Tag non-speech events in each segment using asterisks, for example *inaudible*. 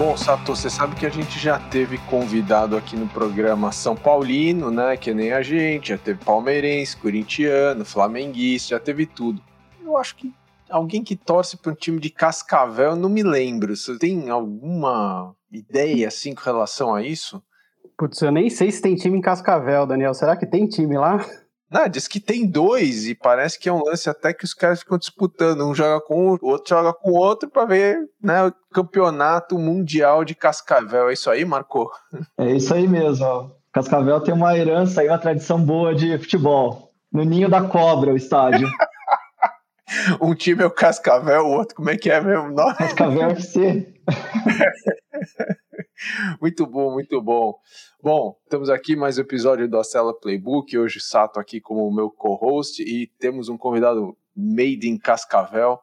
Bom, Sato, você sabe que a gente já teve convidado aqui no programa São Paulino, né? Que nem a gente, já teve palmeirense, corintiano, flamenguista, já teve tudo. Eu acho que alguém que torce para um time de Cascavel, eu não me lembro. Você tem alguma ideia assim com relação a isso? Putz, eu nem sei se tem time em Cascavel, Daniel. Será que tem time lá? Não, diz que tem dois e parece que é um lance até que os caras ficam disputando. Um joga com um, o outro joga com o outro para ver né, o campeonato mundial de Cascavel. É isso aí, Marcou? É isso aí mesmo. Cascavel tem uma herança e uma tradição boa de futebol. No Ninho da Cobra, o estádio. *laughs* um time é o Cascavel, o outro, como é que é mesmo? Cascavel FC. *laughs* muito bom, muito bom. Bom, estamos aqui mais um episódio do Acela Playbook. Hoje Sato aqui como meu co-host e temos um convidado made in Cascavel,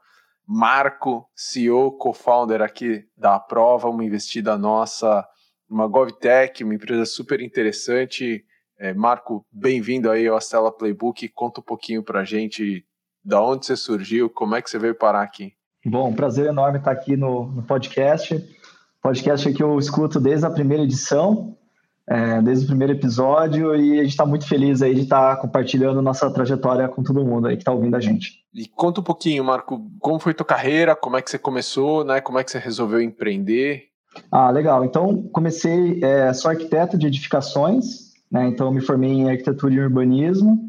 Marco, CEO, co-founder aqui da Prova, uma investida nossa, uma GovTech, uma empresa super interessante. É, Marco, bem-vindo aí ao Acela Playbook. Conta um pouquinho para a gente da onde você surgiu, como é que você veio parar aqui. Bom, prazer enorme estar aqui no, no podcast. Podcast que eu escuto desde a primeira edição é, desde o primeiro episódio e a gente está muito feliz aí de estar tá compartilhando nossa trajetória com todo mundo aí que está ouvindo a gente. E conta um pouquinho, Marco, como foi tua carreira, como é que você começou, né? Como é que você resolveu empreender? Ah, legal. Então, comecei, é, sou arquiteto de edificações, né? Então, me formei em arquitetura e urbanismo.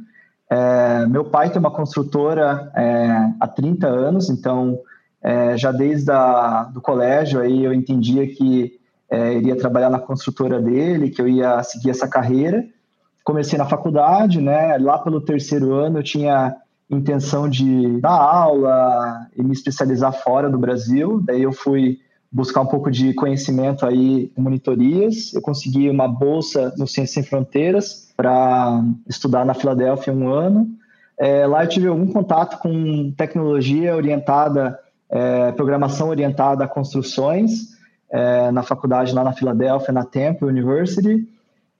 É, meu pai tem uma construtora é, há 30 anos, então, é, já desde o do colégio aí eu entendia que é, iria trabalhar na construtora dele, que eu ia seguir essa carreira. Comecei na faculdade, né? Lá pelo terceiro ano eu tinha intenção de dar aula e me especializar fora do Brasil. Daí eu fui buscar um pouco de conhecimento aí em monitorias. Eu consegui uma bolsa no Ciências Sem Fronteiras para estudar na Filadélfia um ano. É, lá eu tive algum contato com tecnologia orientada, é, programação orientada a construções é, na faculdade lá na Filadélfia, na Temple University.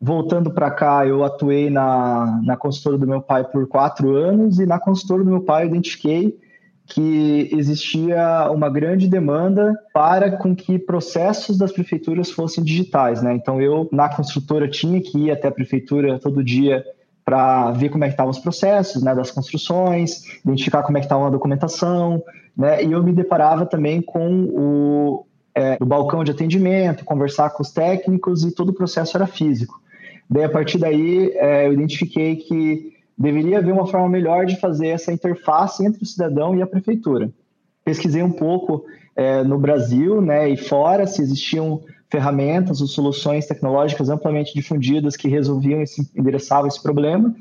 Voltando para cá, eu atuei na, na consultora do meu pai por quatro anos e na consultora do meu pai eu identifiquei que existia uma grande demanda para com que processos das prefeituras fossem digitais, né? Então eu na construtora tinha que ir até a prefeitura todo dia para ver como é que estavam os processos, né, das construções, identificar como é que estava a documentação, né? E eu me deparava também com o, é, do balcão de atendimento, conversar com os técnicos e todo o processo era físico. Daí, a partir daí, é, eu identifiquei que deveria haver uma forma melhor de fazer essa interface entre o cidadão e a prefeitura. Pesquisei um pouco é, no Brasil né, e fora se existiam ferramentas ou soluções tecnológicas amplamente difundidas que resolviam esse, endereçavam esse problema.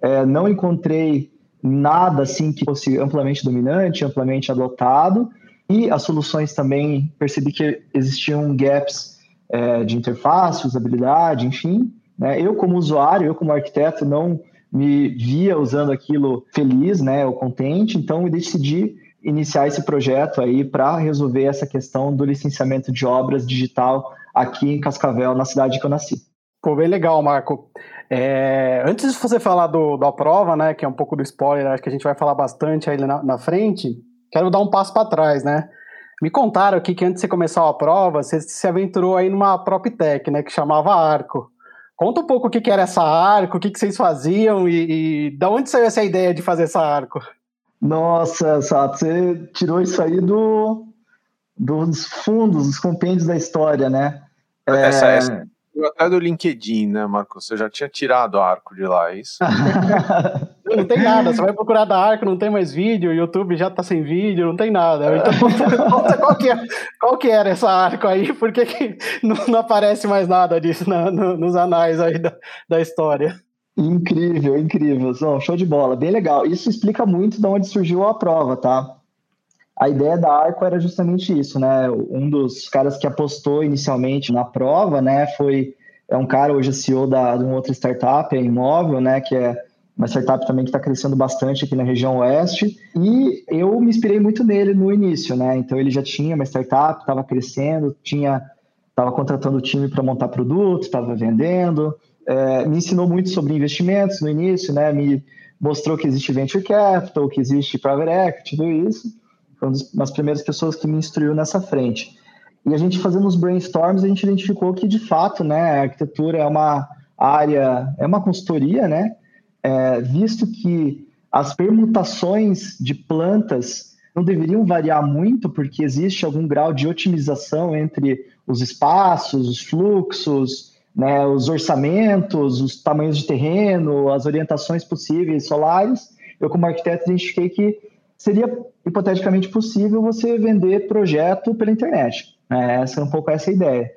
É, não encontrei nada assim que fosse amplamente dominante, amplamente adotado, e as soluções também, percebi que existiam gaps é, de interface, usabilidade, enfim. Né? Eu, como usuário, eu, como arquiteto, não me via usando aquilo feliz, né, ou contente, então eu decidi iniciar esse projeto aí para resolver essa questão do licenciamento de obras digital aqui em Cascavel, na cidade que eu nasci. Ficou bem legal, Marco. É, antes de você falar do, da prova, né, que é um pouco do spoiler, acho que a gente vai falar bastante aí na, na frente, quero dar um passo para trás, né? Me contaram aqui que antes de você começar a prova, você se aventurou aí numa PropTech, né, que chamava Arco. Conta um pouco o que, que era essa Arco, o que, que vocês faziam e, e da onde saiu essa ideia de fazer essa Arco? Nossa, Sato, você tirou isso aí do, dos fundos, dos compêndios da história, né? Essa, é... essa, até do LinkedIn, né, Marcos? Você já tinha tirado a Arco de lá, é isso? *laughs* não tem nada, você vai procurar da Arco, não tem mais vídeo, o YouTube já tá sem vídeo, não tem nada. Então, *laughs* conta qual que, é, qual que era essa Arco aí, porque que não, não aparece mais nada disso na, no, nos anais aí da, da história. Incrível, incrível. Show de bola, bem legal. Isso explica muito de onde surgiu a prova, tá? A ideia da Arco era justamente isso, né? Um dos caras que apostou inicialmente na prova, né, foi é um cara hoje CEO da, de uma outra startup, é Imóvel, né, que é uma startup também que está crescendo bastante aqui na região oeste. E eu me inspirei muito nele no início, né? Então ele já tinha uma startup, estava crescendo, tinha, estava contratando o time para montar produto, estava vendendo. É, me ensinou muito sobre investimentos no início, né? Me mostrou que existe venture capital, que existe private equity, tudo isso. Foi uma das primeiras pessoas que me instruiu nessa frente. E a gente fazendo os brainstorms, a gente identificou que, de fato, né, a arquitetura é uma área, é uma consultoria, né? É, visto que as permutações de plantas não deveriam variar muito, porque existe algum grau de otimização entre os espaços, os fluxos, né, os orçamentos, os tamanhos de terreno, as orientações possíveis solares. Eu, como arquiteto, identifiquei que seria hipoteticamente possível você vender projeto pela internet. Né? Essa é um pouco essa ideia.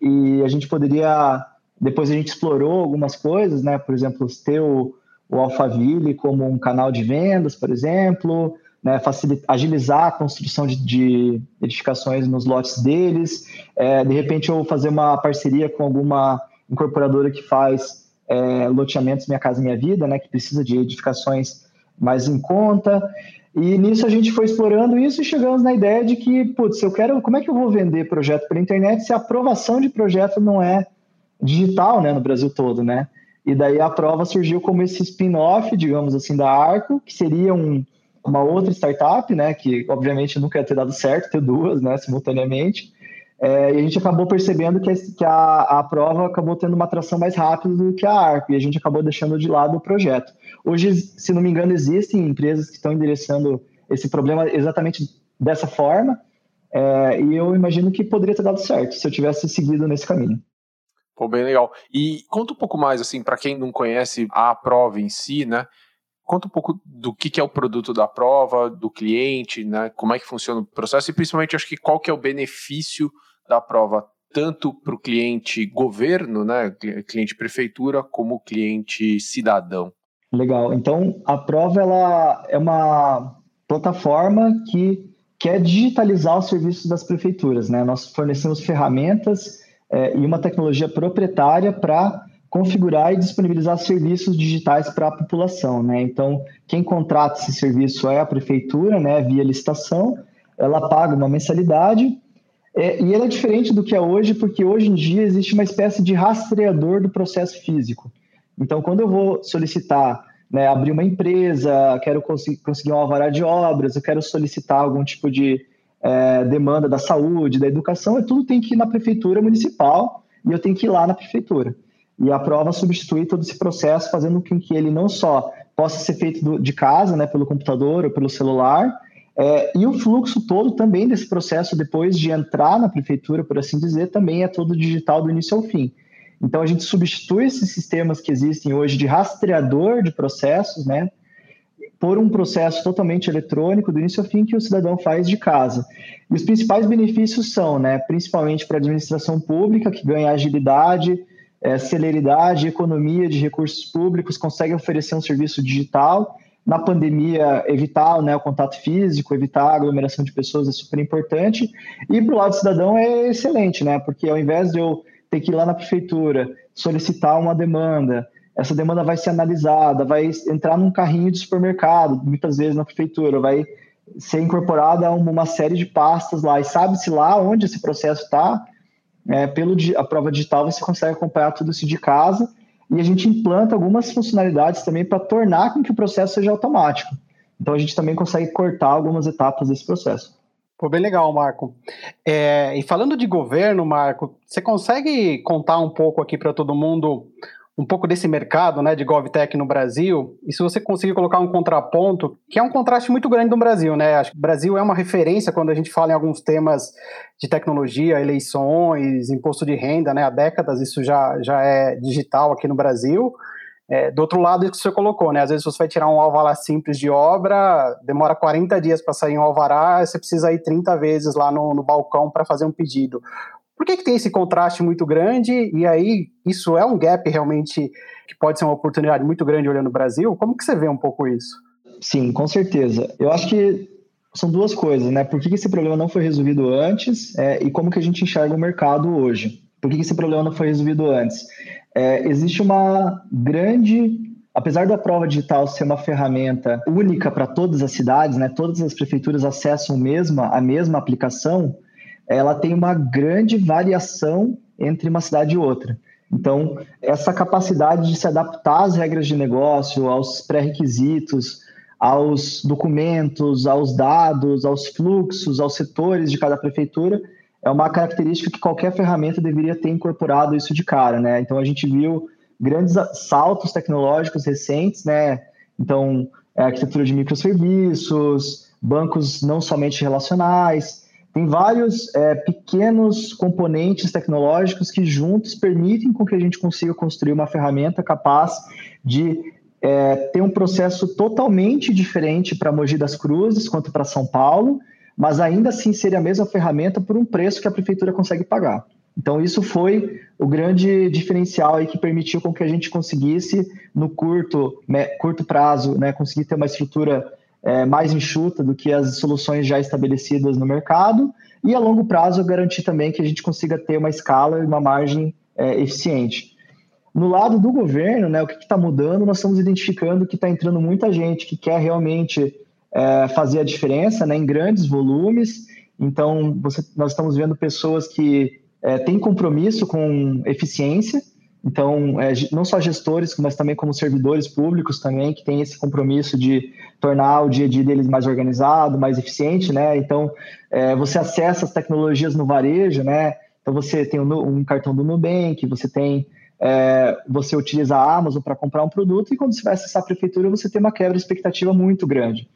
E a gente poderia, depois a gente explorou algumas coisas, né? Por exemplo, ter o, o Alphaville como um canal de vendas, por exemplo, né, facilitar, agilizar a construção de, de, edificações nos lotes deles. É, de repente, eu fazer uma parceria com alguma incorporadora que faz é, loteamentos Minha Casa Minha Vida, né, que precisa de edificações mais em conta. E nisso a gente foi explorando isso e chegamos na ideia de que, putz, eu quero, como é que eu vou vender projeto pela internet se a aprovação de projeto não é digital, né, no Brasil todo, né? E daí a prova surgiu como esse spin-off, digamos assim, da Arco, que seria um, uma outra startup, né, que obviamente nunca ia ter dado certo ter duas, né, simultaneamente. É, e a gente acabou percebendo que, a, que a, a, prova acabou tendo uma atração mais rápida do que a Arco, e a gente acabou deixando de lado o projeto. Hoje, se não me engano, existem empresas que estão endereçando esse problema exatamente dessa forma, é, e eu imagino que poderia ter dado certo se eu tivesse seguido nesse caminho. Pô, bem legal. E conta um pouco mais, assim, para quem não conhece a prova em si, né? Conta um pouco do que, é o produto da prova, do cliente, né? Como é que funciona o processo e principalmente acho que qual que é o benefício da prova tanto para o cliente governo, né, cliente prefeitura, como cliente cidadão. Legal. Então a prova ela é uma plataforma que quer digitalizar os serviços das prefeituras, né? Nós fornecemos ferramentas é, e uma tecnologia proprietária para configurar e disponibilizar serviços digitais para a população, né? Então, quem contrata esse serviço é a prefeitura, né, via licitação, ela paga uma mensalidade, é, e ele é diferente do que é hoje, porque hoje em dia existe uma espécie de rastreador do processo físico. Então, quando eu vou solicitar, né, abrir uma empresa, quero conseguir, conseguir um alvará de obras, eu quero solicitar algum tipo de é, demanda da saúde, da educação, é tudo tem que ir na prefeitura municipal e eu tenho que ir lá na prefeitura. E a prova substitui todo esse processo, fazendo com que ele não só possa ser feito do, de casa, né, pelo computador ou pelo celular, é, e o fluxo todo também desse processo, depois de entrar na prefeitura, por assim dizer, também é todo digital do início ao fim. Então a gente substitui esses sistemas que existem hoje de rastreador de processos, né, por um processo totalmente eletrônico do início ao fim que o cidadão faz de casa. E os principais benefícios são, né, principalmente para a administração pública, que ganha agilidade, é, celeridade, economia de recursos públicos, consegue oferecer um serviço digital. Na pandemia, evitar né, o contato físico, evitar a aglomeração de pessoas é super importante. E para o lado cidadão é excelente, né? Porque ao invés de eu ter que ir lá na prefeitura, solicitar uma demanda, essa demanda vai ser analisada, vai entrar num carrinho de supermercado, muitas vezes na prefeitura, vai ser incorporada a uma série de pastas lá, e sabe-se lá onde esse processo está, é, pelo a prova digital você consegue acompanhar tudo isso de casa e a gente implanta algumas funcionalidades também para tornar com que o processo seja automático. Então a gente também consegue cortar algumas etapas desse processo. Pô, bem legal, Marco. É, e falando de governo, Marco, você consegue contar um pouco aqui para todo mundo um pouco desse mercado né, de GovTech no Brasil, e se você conseguir colocar um contraponto, que é um contraste muito grande no Brasil, né? Acho que o Brasil é uma referência quando a gente fala em alguns temas de tecnologia, eleições, imposto de renda, né? Há décadas isso já, já é digital aqui no Brasil. É, do outro lado, isso que você colocou, né? Às vezes você vai tirar um alvará simples de obra, demora 40 dias para sair um alvará, você precisa ir 30 vezes lá no, no balcão para fazer um pedido. Por que, que tem esse contraste muito grande? E aí, isso é um gap realmente que pode ser uma oportunidade muito grande olhando o Brasil? Como que você vê um pouco isso? Sim, com certeza. Eu acho que são duas coisas, né? Por que, esse problema não foi resolvido antes é, e como que a gente enxerga o mercado hoje? Por que, que esse problema não foi resolvido antes? É, existe uma grande apesar da prova digital ser uma ferramenta única para todas as cidades, né, todas as prefeituras acessam mesma, a mesma aplicação, ela tem uma grande variação entre uma cidade e outra. Então, essa capacidade de se adaptar às regras de negócio, aos pré-requisitos, aos documentos, aos dados, aos fluxos, aos setores de cada prefeitura, é uma característica que qualquer ferramenta deveria ter incorporado isso de cara, né? Então a gente viu grandes saltos tecnológicos recentes, né? Então, é arquitetura de microserviços, bancos não somente relacionais, tem vários é, pequenos componentes tecnológicos que juntos permitem com que a gente consiga construir uma ferramenta capaz de é, ter um processo totalmente diferente para Mogi das Cruzes quanto para São Paulo, mas ainda assim seria a mesma ferramenta por um preço que a prefeitura consegue pagar. Então, isso foi o grande diferencial aí que permitiu com que a gente conseguisse, no curto, curto prazo, né, conseguir ter uma estrutura é, mais enxuta do que as soluções já estabelecidas no mercado, e a longo prazo garantir também que a gente consiga ter uma escala e uma margem é, eficiente. No lado do governo, né, o que está mudando, nós estamos identificando que está entrando muita gente que quer realmente é, fazer a diferença né, em grandes volumes. Então, você, nós estamos vendo pessoas que é, têm compromisso com eficiência, então, é, não só gestores, mas também como servidores públicos também, que têm esse compromisso de tornar o dia a dia deles mais organizado, mais eficiente, né? Então, é, você acessa as tecnologias no varejo, né? Então, você tem um, um cartão do Nubank, você tem... É, você utiliza a Amazon para comprar um produto e quando você vai acessar a prefeitura, você tem uma quebra de expectativa muito grande.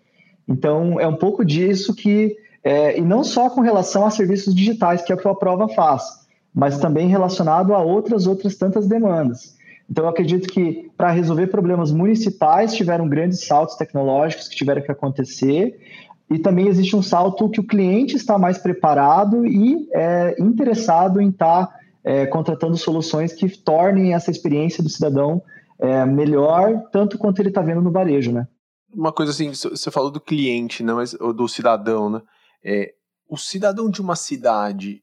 Então, é um pouco disso que... É, e não só com relação a serviços digitais, que é o que a prova faz, mas também relacionado a outras outras tantas demandas. Então, eu acredito que para resolver problemas municipais tiveram grandes saltos tecnológicos que tiveram que acontecer, e também existe um salto que o cliente está mais preparado e é, interessado em estar tá, é, contratando soluções que tornem essa experiência do cidadão é, melhor, tanto quanto ele está vendo no varejo, né? Uma coisa assim, você falou do cliente, né, mas, ou do cidadão, né? É, o cidadão de uma cidade,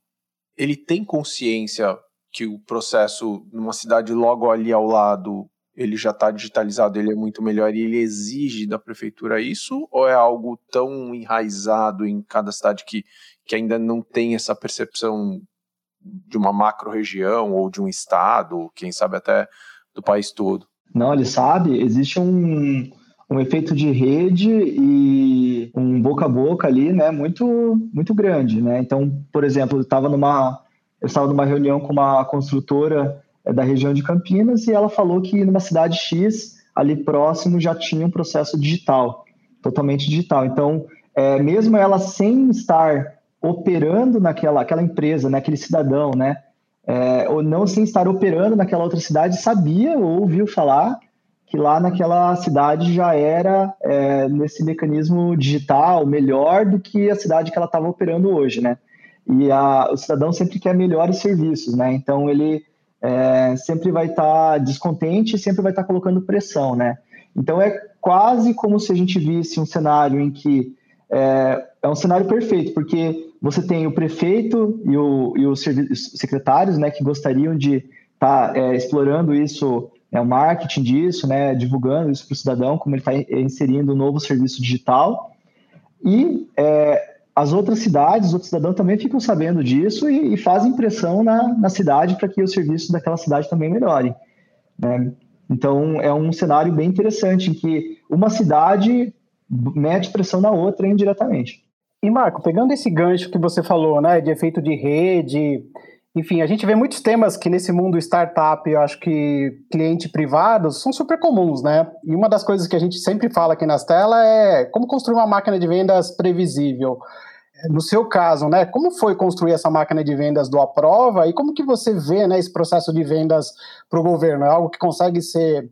ele tem consciência que o processo numa cidade logo ali ao lado ele já está digitalizado, ele é muito melhor e ele exige da prefeitura isso? Ou é algo tão enraizado em cada cidade que, que ainda não tem essa percepção de uma macro-região ou de um estado, quem sabe até do país todo? Não, ele sabe, existe um, um efeito de rede e um boca a boca ali, né, muito muito grande, né? Então, por exemplo, eu estava numa eu estava numa reunião com uma construtora é, da região de Campinas e ela falou que numa cidade X ali próximo já tinha um processo digital, totalmente digital. Então, é, mesmo ela sem estar operando naquela aquela empresa, naquele né, cidadão, né, é, ou não sem estar operando naquela outra cidade, sabia ou ouviu falar que lá naquela cidade já era é, nesse mecanismo digital melhor do que a cidade que ela estava operando hoje, né? E a, o cidadão sempre quer melhores serviços, né? Então ele é, sempre vai estar tá descontente, sempre vai estar tá colocando pressão, né? Então é quase como se a gente visse um cenário em que é, é um cenário perfeito, porque você tem o prefeito e, o, e os secretários, né, que gostariam de estar tá, é, explorando isso né, o marketing disso, né, divulgando isso para o cidadão, como ele está inserindo um novo serviço digital. E é, as outras cidades, os outros cidadãos também ficam sabendo disso e, e fazem pressão na, na cidade para que os serviços daquela cidade também melhorem. Né? Então, é um cenário bem interessante em que uma cidade mete pressão na outra indiretamente. E, Marco, pegando esse gancho que você falou, né, de efeito de rede, enfim, a gente vê muitos temas que nesse mundo startup, eu acho que cliente privado são super comuns, né? E uma das coisas que a gente sempre fala aqui nas telas é como construir uma máquina de vendas previsível. No seu caso, né, como foi construir essa máquina de vendas do Aprova e como que você vê né, esse processo de vendas para o governo? É algo que consegue ser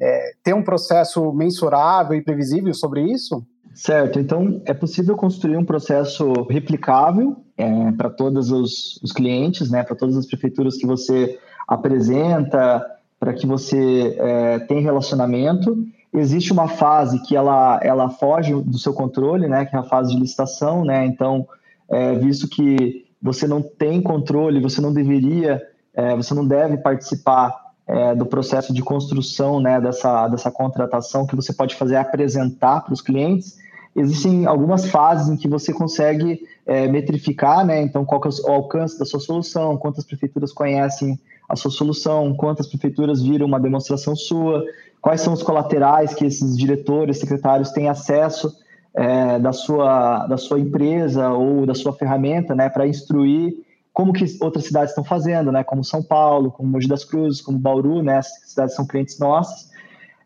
é, ter um processo mensurável e previsível sobre isso? Certo, então é possível construir um processo replicável é, para todos os, os, clientes, né, para todas as prefeituras que você apresenta, para que você é, tenha relacionamento. Existe uma fase que ela, ela foge do seu controle, né, que é a fase de licitação, né, então, é, visto que você não tem controle, você não deveria, é, você não deve participar é, do processo de construção né, dessa, dessa contratação que você pode fazer apresentar para os clientes existem algumas fases em que você consegue é, metrificar, né? Então, qual é o alcance da sua solução, quantas prefeituras conhecem a sua solução, quantas prefeituras viram uma demonstração sua, quais são os colaterais que esses diretores, secretários têm acesso é, da, sua, da sua empresa ou da sua ferramenta, né? Para instruir como que outras cidades estão fazendo, né? Como São Paulo, como Mogi das Cruzes, como Bauru, né? As cidades são clientes nossas.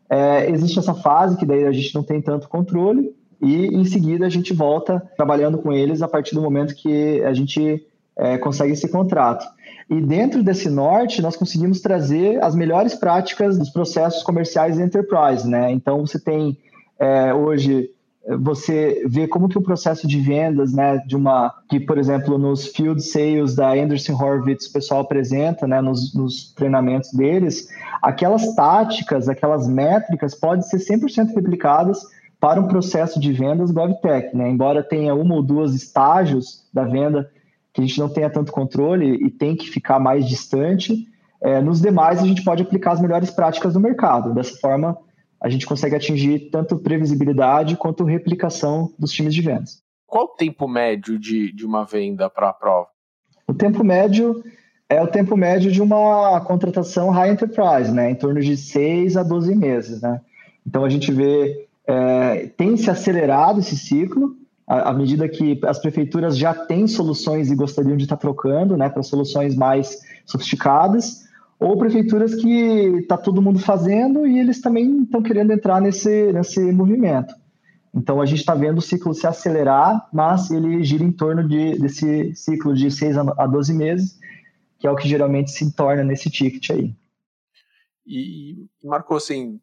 É, existe essa fase que daí a gente não tem tanto controle e em seguida a gente volta trabalhando com eles a partir do momento que a gente é, consegue esse contrato. E dentro desse norte, nós conseguimos trazer as melhores práticas dos processos comerciais enterprise, né? Então, você tem é, hoje você vê como que o processo de vendas, né, de uma que por exemplo nos field sales da Anderson Horowitz o pessoal apresenta, né, nos, nos treinamentos deles, aquelas táticas, aquelas métricas podem ser 100% replicadas para um processo de vendas GovTech, né? Embora tenha uma ou duas estágios da venda que a gente não tenha tanto controle e tem que ficar mais distante, é, nos demais a gente pode aplicar as melhores práticas do mercado. Dessa forma, a gente consegue atingir tanto previsibilidade quanto replicação dos times de vendas. Qual o tempo médio de, de uma venda para a prova? O tempo médio é o tempo médio de uma contratação high enterprise, né? em torno de 6 a 12 meses. Né? Então a gente vê, é, tem se acelerado esse ciclo, à medida que as prefeituras já têm soluções e gostariam de estar trocando né, para soluções mais sofisticadas, ou prefeituras que está todo mundo fazendo e eles também estão querendo entrar nesse, nesse movimento. Então a gente está vendo o ciclo se acelerar, mas ele gira em torno de, desse ciclo de 6 a 12 meses, que é o que geralmente se torna nesse ticket aí. E, marcou assim,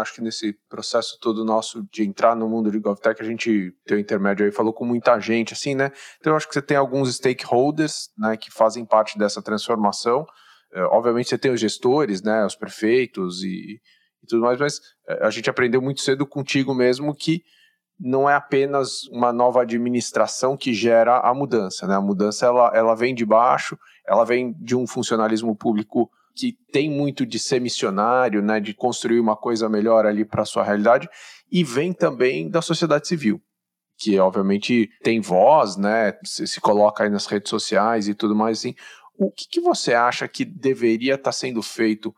acho que nesse processo todo nosso de entrar no mundo de GovTech, a gente, teu intermédio aí, falou com muita gente, assim, né? Então eu acho que você tem alguns stakeholders, né, que fazem parte dessa transformação. É, obviamente você tem os gestores, né, os prefeitos e, e tudo mais, mas é, a gente aprendeu muito cedo contigo mesmo que não é apenas uma nova administração que gera a mudança, né? A mudança ela, ela vem de baixo, ela vem de um funcionalismo público que tem muito de ser missionário, né, de construir uma coisa melhor ali para a sua realidade, e vem também da sociedade civil, que obviamente tem voz, né, se, se coloca aí nas redes sociais e tudo mais assim. O que, que você acha que deveria estar tá sendo feito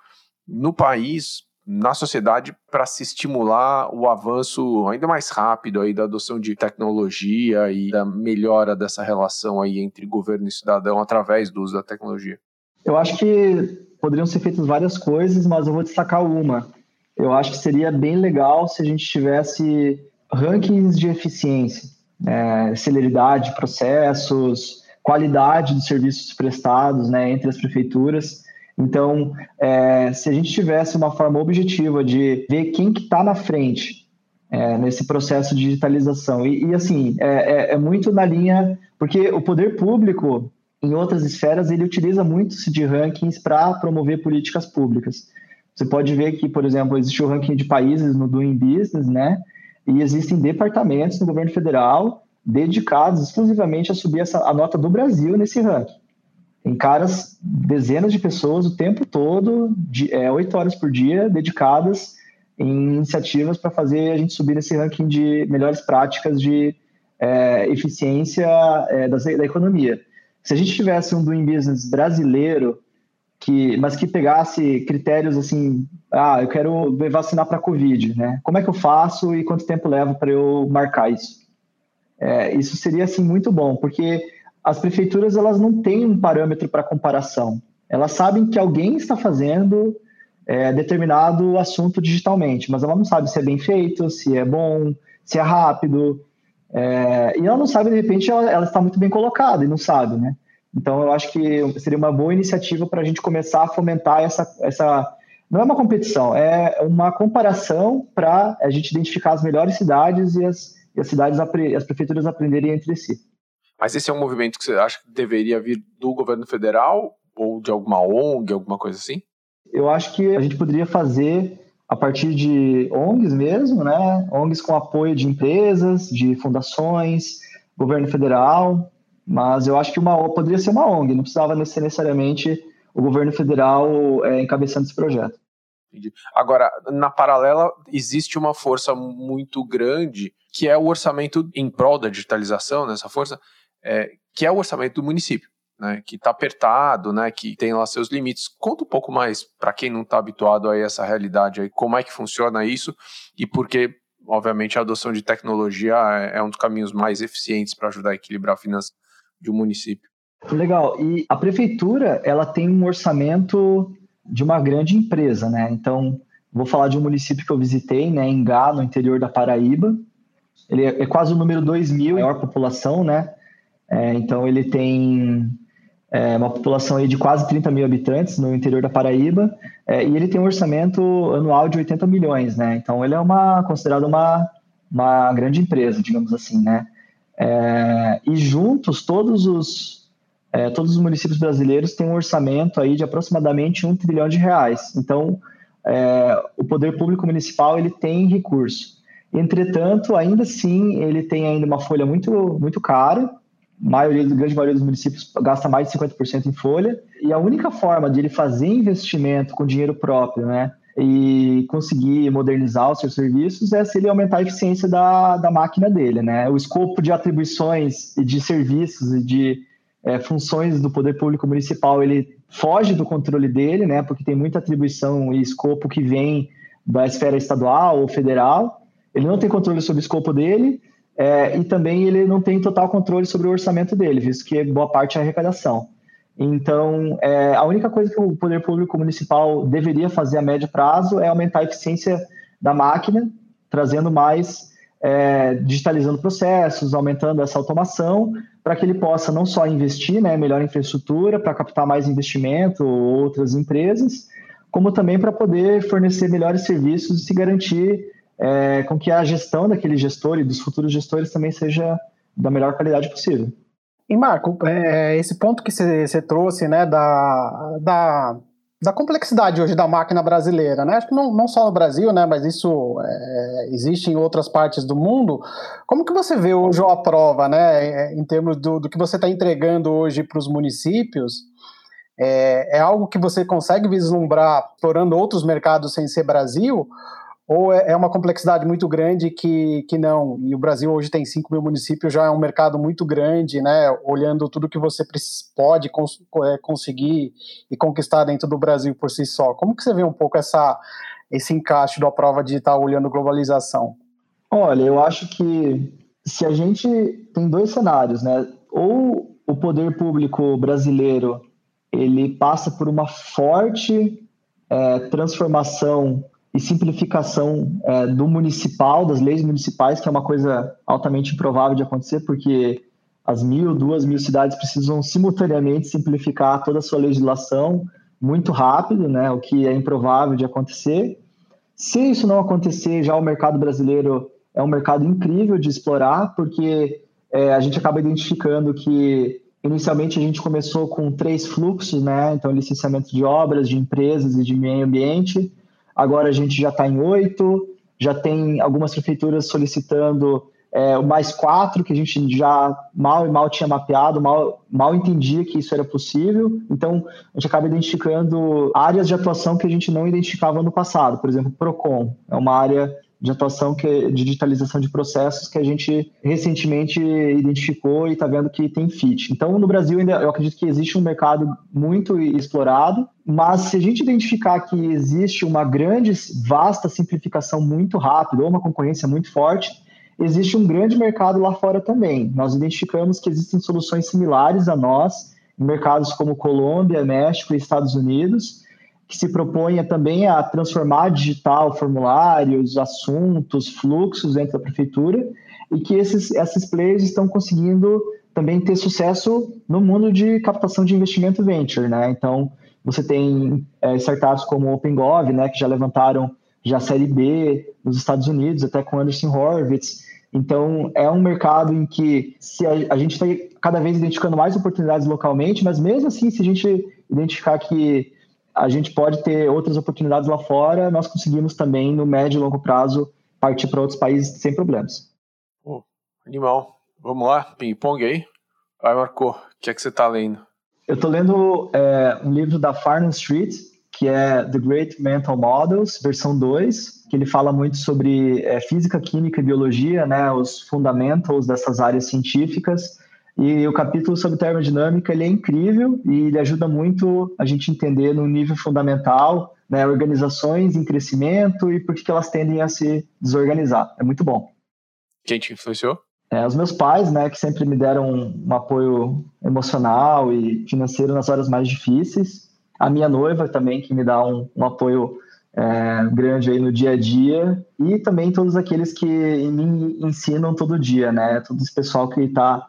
no país, na sociedade, para se estimular o avanço ainda mais rápido aí da adoção de tecnologia e da melhora dessa relação aí entre governo e cidadão através do uso da tecnologia? Eu acho que poderiam ser feitas várias coisas, mas eu vou destacar uma. Eu acho que seria bem legal se a gente tivesse rankings de eficiência, é, celeridade de processos, qualidade dos serviços prestados né, entre as prefeituras. Então, é, se a gente tivesse uma forma objetiva de ver quem que está na frente é, nesse processo de digitalização, e, e assim, é, é, é muito na linha, porque o poder público em outras esferas, ele utiliza muito de rankings para promover políticas públicas. Você pode ver que, por exemplo, existe o ranking de países no Doing Business, né? E existem departamentos no governo federal dedicados exclusivamente a subir essa, a nota do Brasil nesse ranking. Tem caras, dezenas de pessoas o tempo todo, de, é, oito horas por dia, dedicadas em iniciativas para fazer a gente subir nesse ranking de melhores práticas de é, eficiência é, da, da economia. Se a gente tivesse um doing business brasileiro, que, mas que pegasse critérios assim, ah, eu quero me vacinar para Covid, né? Como é que eu faço e quanto tempo leva para eu marcar isso? É, isso seria assim muito bom, porque as prefeituras elas não têm um parâmetro para comparação. Elas sabem que alguém está fazendo é, determinado assunto digitalmente, mas ela não sabe se é bem feito, se é bom, se é rápido, é, e ela não sabe, de repente, ela, ela, está muito bem colocada e não sabe, né? Então, eu acho que seria uma boa iniciativa para a gente começar a fomentar essa, essa. Não é uma competição, é uma comparação para a gente identificar as melhores cidades e as, e as cidades, as prefeituras aprenderem entre si. Mas esse é um movimento que você acha que deveria vir do governo federal ou de alguma ONG, alguma coisa assim? Eu acho que a gente poderia fazer a partir de ONGs mesmo, né? ONGs com apoio de empresas, de fundações, governo federal, mas eu acho que uma poderia ser uma ONG, não precisava ser necessariamente o governo federal é, encabeçando esse projeto. Entendi. Agora, na paralela, existe uma força muito grande que é o orçamento em prol da digitalização, nessa força, é, que é o orçamento do município né, que está apertado, né, que tem lá seus limites. Conta um pouco mais para quem não está habituado a essa realidade aí, como é que funciona isso e por que, obviamente, a adoção de tecnologia é, um dos caminhos mais eficientes para ajudar a equilibrar a finança de um município. Legal. E a prefeitura, ela tem um orçamento de uma grande empresa, né? Então, vou falar de um município que eu visitei, né, em Gá, no interior da Paraíba. Ele é, é quase o número 2 mil, maior população, né? É, então, ele tem é, uma população aí de quase 30 mil habitantes no interior da Paraíba, é, e ele tem um orçamento anual de 80 milhões, né? Então, ele é uma considerado uma, uma grande empresa, digamos assim, né? É, e juntos, todos os todos os municípios brasileiros têm um orçamento aí de aproximadamente um trilhão de reais. Então, o poder público municipal ele tem recurso. Entretanto, ainda assim, ele tem ainda uma folha muito, muito cara. A maioria, a grande maioria dos municípios gasta mais de 50% em folha. E a única forma de ele fazer investimento com dinheiro próprio, né? e conseguir modernizar os seus serviços é se ele aumentar a eficiência da, da máquina dele, né? O escopo de atribuições e de serviços e de é, funções do poder público municipal ele foge do controle dele, né? Porque tem muita atribuição e escopo que vem da esfera estadual ou federal. Ele não tem controle sobre o escopo dele é, e também ele não tem total controle sobre o orçamento dele, visto que boa parte é arrecadação. Então, é, a única coisa que o poder público municipal deveria fazer a médio prazo é aumentar a eficiência da máquina, trazendo mais, é, digitalizando processos, aumentando essa automação, para que ele possa não só investir, né, melhor infraestrutura, para captar mais investimento ou outras empresas, como também para poder fornecer melhores serviços e se garantir é, com que a gestão daquele gestor e dos futuros gestores também seja da melhor qualidade possível. E Marco, é, esse ponto que você trouxe, né, da, da da complexidade hoje da máquina brasileira, né? Acho que não, não só no Brasil, né? Mas isso é, existe em outras partes do mundo. Como que você vê hoje a prova, né? É, em termos do, do que você está entregando hoje para os municípios? É, é, algo que você consegue vislumbrar explorando outros mercados sem ser Brasil? Ou é, é uma complexidade muito grande que, que não? E o Brasil hoje tem 5 mil municípios, já é um mercado muito grande, né? Olhando tudo que você pode cons é, conseguir e conquistar dentro do Brasil por si só. Como que você vê um pouco essa, esse encaixe da prova digital olhando globalização? Olha, eu acho que se a gente tem dois cenários, né? Ou o poder público brasileiro ele passa por uma forte é, transformação e simplificação é, do municipal, das leis municipais, que é uma coisa altamente improvável de acontecer, porque as mil, duas mil cidades precisam simultaneamente simplificar toda a sua legislação muito rápido, né, o que é improvável de acontecer. Se isso não acontecer, já o mercado brasileiro é um mercado incrível de explorar, porque é, a gente acaba identificando que inicialmente a gente começou com três fluxos, né, então licenciamento de obras, de empresas e de meio ambiente, agora a gente já está em oito, já tem algumas prefeituras solicitando é, mais quatro, que a gente já mal e mal tinha mapeado, mal, mal entendia que isso era possível. Então, a gente acaba identificando áreas de atuação que a gente não identificava no passado. Por exemplo, PROCON é uma área de atuação que é de digitalização de processos que a gente recentemente identificou e está vendo que tem fit. Então, no Brasil, ainda eu acredito que existe um mercado muito explorado, mas se a gente identificar que existe uma grande, vasta simplificação muito rápida ou uma concorrência muito forte, existe um grande mercado lá fora também. Nós identificamos que existem soluções similares a nós em mercados como Colômbia, México e Estados Unidos, que se propõe também a transformar digital formulários, assuntos, fluxos dentro da prefeitura e que esses, esses players estão conseguindo também ter sucesso no mundo de captação de investimento venture, né? Então, você tem é, startups como OpenGov, né, que já levantaram já série B nos Estados Unidos, até com Anderson Horowitz. Então, é um mercado em que se a, a gente está cada vez identificando mais oportunidades localmente, mas mesmo assim, se a gente identificar que a gente pode ter outras oportunidades lá fora, nós conseguimos também, no médio e longo prazo, partir para outros países sem problemas. Oh, animal. Vamos lá, ping-pong aí? Vai, Marco, o que é que você está lendo? Eu estou lendo é, um livro da Farnham Street, que é The Great Mental Models, versão 2, que ele fala muito sobre é, física, química e biologia, né, os fundamentals dessas áreas científicas, e o capítulo sobre termodinâmica ele é incrível e ele ajuda muito a gente entender no nível fundamental né, organizações em crescimento e por que elas tendem a se desorganizar. É muito bom. Quem te influenciou? É, os meus pais, né, que sempre me deram um, um apoio emocional e financeiro nas horas mais difíceis. A minha noiva também, que me dá um, um apoio é, grande aí no dia a dia. E também todos aqueles que me ensinam todo dia, né? Todo esse pessoal que está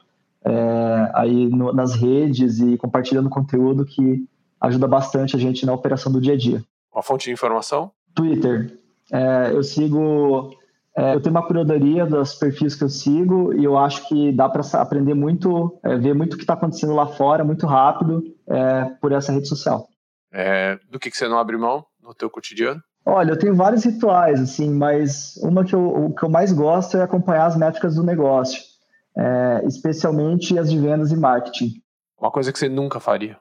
é, aí no, nas redes e compartilhando conteúdo que ajuda bastante a gente na operação do dia a dia. Uma fonte de informação? Twitter. É, eu sigo é, eu tenho uma curadoria dos perfis que eu sigo e eu acho que dá para aprender muito, é, ver muito o que está acontecendo lá fora, muito rápido, é, por essa rede social. É, do que, que você não abre mão no teu cotidiano? Olha, eu tenho vários rituais, assim, mas uma que eu, o que eu mais gosto é acompanhar as métricas do negócio, é, especialmente as de vendas e marketing. Uma coisa que você nunca faria?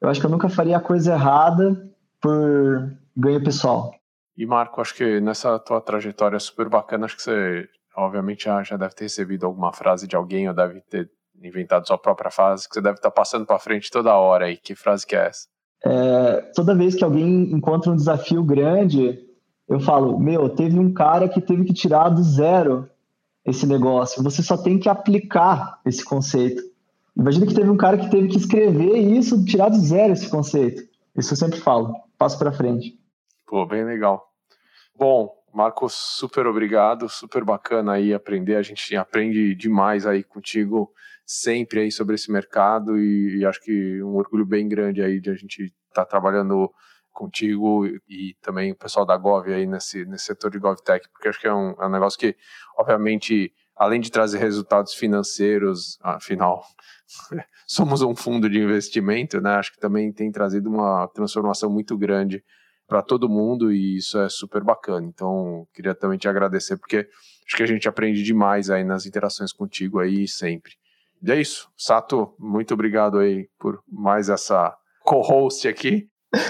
Eu acho que eu nunca faria a coisa errada por ganho pessoal. E Marco, acho que nessa tua trajetória super bacana, acho que você obviamente já, já deve ter recebido alguma frase de alguém ou deve ter inventado sua própria frase que você deve estar passando para frente toda hora aí. Que frase que é essa? É, toda vez que alguém encontra um desafio grande, eu falo, meu, teve um cara que teve que tirar do zero esse negócio. Você só tem que aplicar esse conceito. Imagina que teve um cara que teve que escrever isso, tirar do zero esse conceito. Isso eu sempre falo. Passo para frente. Pô, bem legal. Bom, Marcos, super obrigado, super bacana aí aprender. A gente aprende demais aí contigo sempre aí sobre esse mercado e, e acho que um orgulho bem grande aí de a gente estar tá trabalhando contigo e também o pessoal da Gov aí nesse, nesse setor de GovTech, porque acho que é um, é um negócio que, obviamente, além de trazer resultados financeiros, afinal, *laughs* somos um fundo de investimento, né? Acho que também tem trazido uma transformação muito grande para todo mundo e isso é super bacana. Então, queria também te agradecer porque acho que a gente aprende demais aí nas interações contigo aí sempre. E é isso. Sato, muito obrigado aí por mais essa co-host aqui.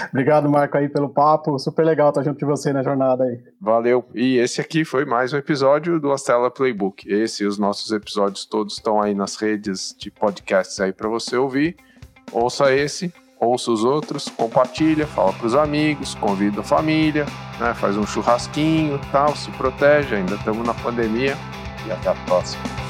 Obrigado, Marco, aí pelo papo. Super legal estar junto de você na jornada aí. Valeu. E esse aqui foi mais um episódio do Astela Playbook. Esse e os nossos episódios todos estão aí nas redes de podcasts aí para você ouvir. Ouça esse, ouça os outros, compartilha, fala para os amigos, convida a família, né, faz um churrasquinho tal, se protege, ainda estamos na pandemia e até a próxima.